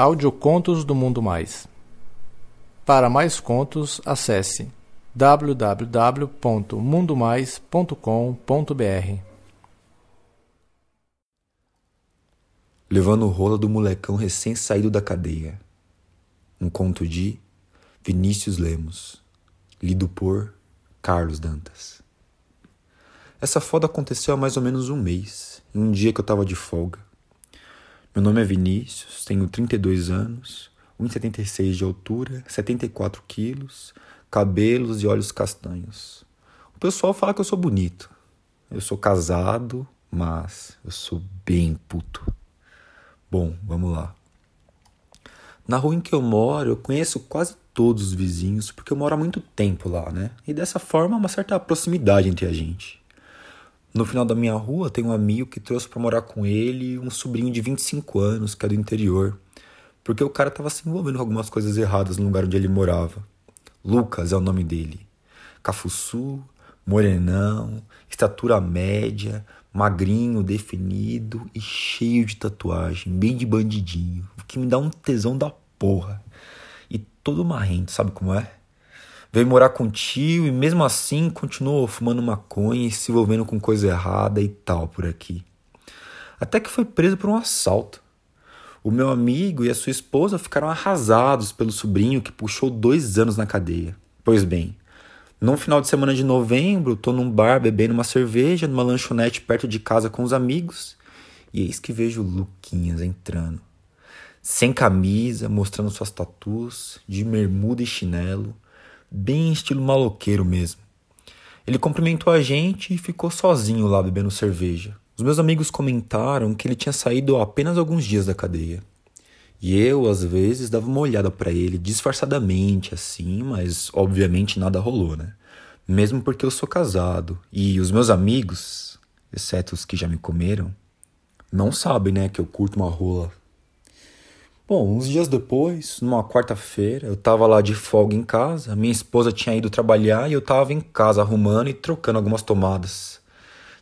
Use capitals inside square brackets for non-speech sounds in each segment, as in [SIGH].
Audiocontos do Mundo Mais. Para mais contos, acesse www.mundomais.com.br. Levando o rola do molecão recém-saído da cadeia. Um conto de Vinícius Lemos, lido por Carlos Dantas. Essa foda aconteceu há mais ou menos um mês, em um dia que eu tava de folga. Meu nome é Vinícius, tenho 32 anos, 1,76 de altura, 74 quilos, cabelos e olhos castanhos. O pessoal fala que eu sou bonito. Eu sou casado, mas eu sou bem puto. Bom, vamos lá. Na rua em que eu moro, eu conheço quase todos os vizinhos, porque eu moro há muito tempo lá, né? E dessa forma, uma certa proximidade entre a gente. No final da minha rua tem um amigo que trouxe para morar com ele um sobrinho de 25 anos, que é do interior, porque o cara estava se envolvendo com algumas coisas erradas no lugar onde ele morava. Lucas é o nome dele. Cafuçu, morenão, estatura média, magrinho, definido e cheio de tatuagem, bem de bandidinho, o que me dá um tesão da porra. E todo marrento, sabe como é? Veio morar com o tio e mesmo assim continuou fumando maconha e se envolvendo com coisa errada e tal por aqui. Até que foi preso por um assalto. O meu amigo e a sua esposa ficaram arrasados pelo sobrinho que puxou dois anos na cadeia. Pois bem, num final de semana de novembro, tô num bar bebendo uma cerveja numa lanchonete perto de casa com os amigos e eis que vejo Luquinhas entrando. Sem camisa, mostrando suas tatuas, de bermuda e chinelo, bem estilo maloqueiro mesmo. Ele cumprimentou a gente e ficou sozinho lá bebendo cerveja. Os meus amigos comentaram que ele tinha saído há apenas alguns dias da cadeia. E eu, às vezes, dava uma olhada para ele disfarçadamente, assim, mas obviamente nada rolou, né? Mesmo porque eu sou casado. E os meus amigos, exceto os que já me comeram, não sabem, né, que eu curto uma rola Bom, uns dias depois, numa quarta-feira, eu tava lá de folga em casa, minha esposa tinha ido trabalhar e eu tava em casa arrumando e trocando algumas tomadas.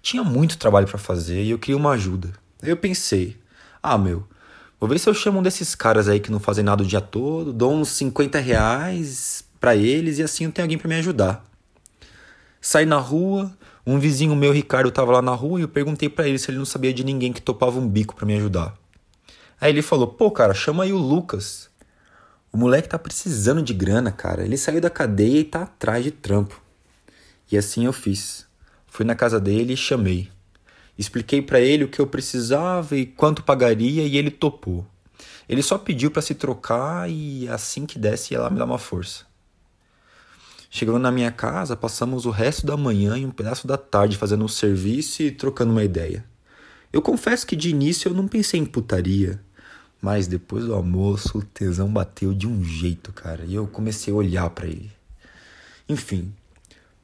Tinha muito trabalho para fazer e eu queria uma ajuda. Eu pensei: ah, meu, vou ver se eu chamo um desses caras aí que não fazem nada o dia todo, dou uns 50 reais para eles e assim eu tenho alguém para me ajudar. Saí na rua, um vizinho meu, Ricardo, tava lá na rua e eu perguntei para ele se ele não sabia de ninguém que topava um bico para me ajudar. Aí ele falou: pô, cara, chama aí o Lucas. O moleque tá precisando de grana, cara. Ele saiu da cadeia e tá atrás de trampo. E assim eu fiz. Fui na casa dele e chamei. Expliquei para ele o que eu precisava e quanto pagaria e ele topou. Ele só pediu para se trocar e assim que desse ia lá me dar uma força. Chegando na minha casa, passamos o resto da manhã e um pedaço da tarde fazendo um serviço e trocando uma ideia. Eu confesso que de início eu não pensei em putaria. Mas depois do almoço, o tesão bateu de um jeito, cara, e eu comecei a olhar para ele. Enfim,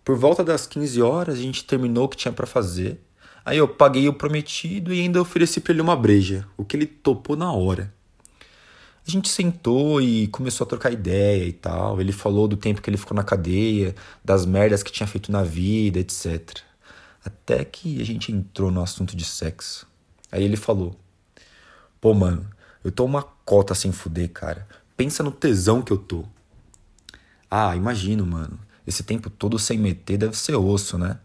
por volta das 15 horas a gente terminou o que tinha para fazer. Aí eu paguei o prometido e ainda ofereci para ele uma breja, o que ele topou na hora. A gente sentou e começou a trocar ideia e tal. Ele falou do tempo que ele ficou na cadeia, das merdas que tinha feito na vida, etc. Até que a gente entrou no assunto de sexo. Aí ele falou: Pô, mano, eu tô uma cota sem fuder, cara. Pensa no tesão que eu tô. Ah, imagino, mano. Esse tempo todo sem meter deve ser osso, né?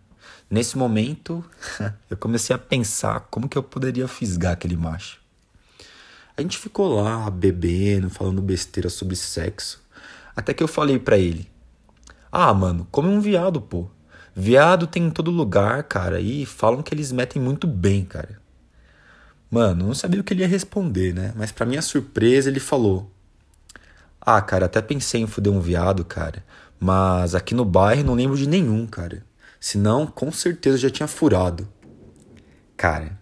Nesse momento, [LAUGHS] eu comecei a pensar como que eu poderia fisgar aquele macho. A gente ficou lá bebendo, falando besteira sobre sexo, até que eu falei para ele: "Ah, mano, come um viado, pô. Viado tem em todo lugar, cara, e falam que eles metem muito bem, cara." Mano, não sabia o que ele ia responder, né? Mas para minha surpresa, ele falou: Ah, cara, até pensei em fuder um viado, cara. Mas aqui no bairro não lembro de nenhum, cara. Senão, com certeza já tinha furado. Cara,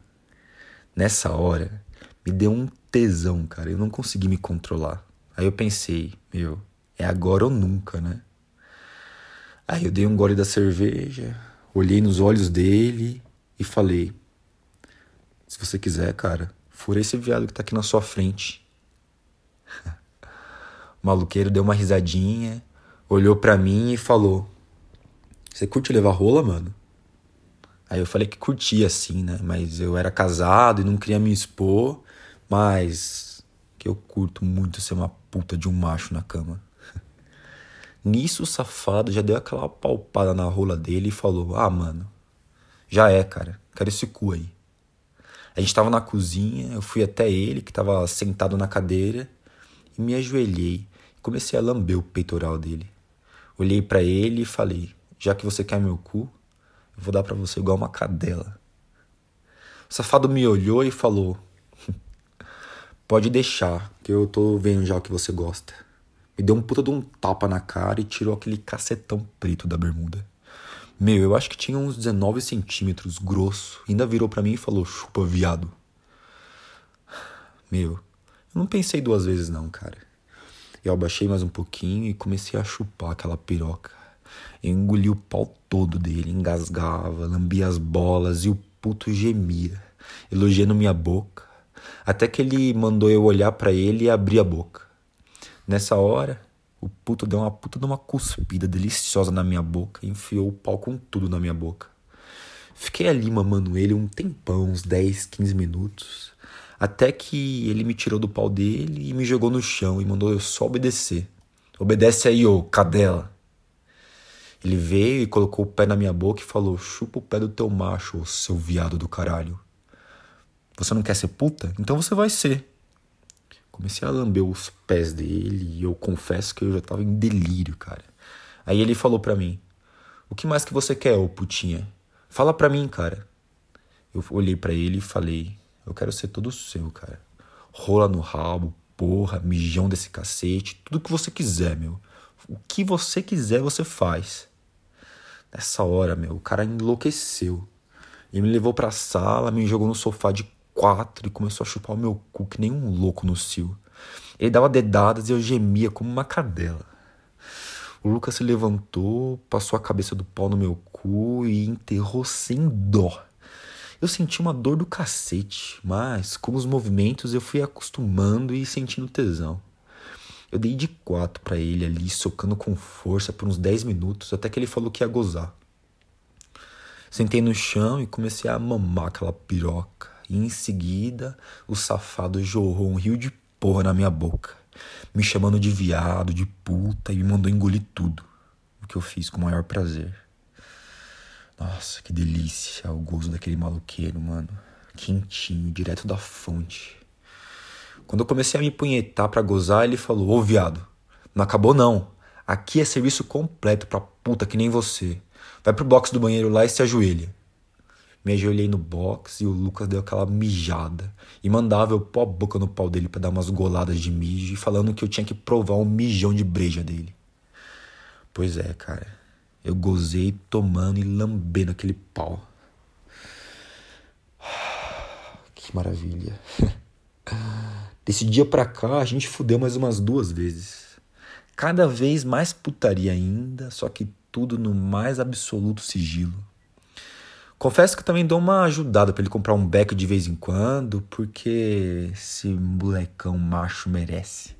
nessa hora, me deu um tesão, cara. Eu não consegui me controlar. Aí eu pensei, meu, é agora ou nunca, né? Aí eu dei um gole da cerveja, olhei nos olhos dele e falei: se você quiser, cara, fura esse viado que tá aqui na sua frente. [LAUGHS] o maluqueiro deu uma risadinha, olhou para mim e falou: Você curte levar rola, mano? Aí eu falei que curtia assim, né? Mas eu era casado e não queria me expor, mas que eu curto muito ser uma puta de um macho na cama. [LAUGHS] Nisso o safado já deu aquela palpada na rola dele e falou: Ah, mano, já é, cara, quero esse cu aí. A gente tava na cozinha, eu fui até ele, que tava sentado na cadeira, e me ajoelhei e comecei a lamber o peitoral dele. Olhei para ele e falei: Já que você quer meu cu, eu vou dar para você igual uma cadela. O safado me olhou e falou: [LAUGHS] Pode deixar, que eu tô vendo já o que você gosta. Me deu um puta de um tapa na cara e tirou aquele cacetão preto da bermuda. Meu, eu acho que tinha uns 19 centímetros, grosso. Ainda virou para mim e falou: chupa, viado. Meu, eu não pensei duas vezes não, cara. Eu abaixei mais um pouquinho e comecei a chupar aquela piroca. Eu engoli o pau todo dele, engasgava, lambia as bolas e o puto gemia, elogiando minha boca, até que ele mandou eu olhar para ele e abrir a boca. Nessa hora, o puto deu uma puta de uma cuspida deliciosa na minha boca e enfiou o pau com tudo na minha boca. Fiquei ali mamando ele um tempão, uns 10, 15 minutos, até que ele me tirou do pau dele e me jogou no chão e mandou eu só obedecer. Obedece aí, ô cadela. Ele veio e colocou o pé na minha boca e falou: Chupa o pé do teu macho, seu viado do caralho. Você não quer ser puta? Então você vai ser. Comecei a lamber os pés dele e eu confesso que eu já tava em delírio, cara. Aí ele falou pra mim: O que mais que você quer, ô putinha? Fala pra mim, cara. Eu olhei para ele e falei: Eu quero ser todo seu, cara. Rola no rabo, porra, mijão desse cacete, tudo que você quiser, meu. O que você quiser, você faz. Nessa hora, meu, o cara enlouqueceu. Ele me levou pra sala, me jogou no sofá de quatro e começou a chupar o meu cu que nem um louco no cio. Ele dava dedadas e eu gemia como uma cadela. O Lucas se levantou, passou a cabeça do pau no meu cu e enterrou sem dó. Eu senti uma dor do cacete, mas com os movimentos eu fui acostumando e sentindo tesão. Eu dei de quatro para ele ali, socando com força por uns 10 minutos, até que ele falou que ia gozar. Sentei no chão e comecei a mamar aquela piroca. E em seguida, o safado jorrou um rio de porra na minha boca, me chamando de viado, de puta e me mandou engolir tudo. O que eu fiz com o maior prazer. Nossa, que delícia o gozo daquele maluqueiro, mano. Quentinho, direto da fonte. Quando eu comecei a me punhetar para gozar, ele falou: Ô viado, não acabou não. Aqui é serviço completo pra puta que nem você. Vai pro box do banheiro lá e se ajoelha. Me ajoelhei no box e o Lucas deu aquela mijada. E mandava eu pôr a boca no pau dele para dar umas goladas de mijo, falando que eu tinha que provar um mijão de breja dele. Pois é, cara. Eu gozei tomando e lambendo aquele pau. [SIGHS] Que maravilha. [LAUGHS] Desse dia pra cá, a gente fudeu mais umas duas vezes. Cada vez mais putaria ainda, só que tudo no mais absoluto sigilo. Confesso que também dou uma ajudada para ele comprar um beck de vez em quando, porque esse molecão macho merece.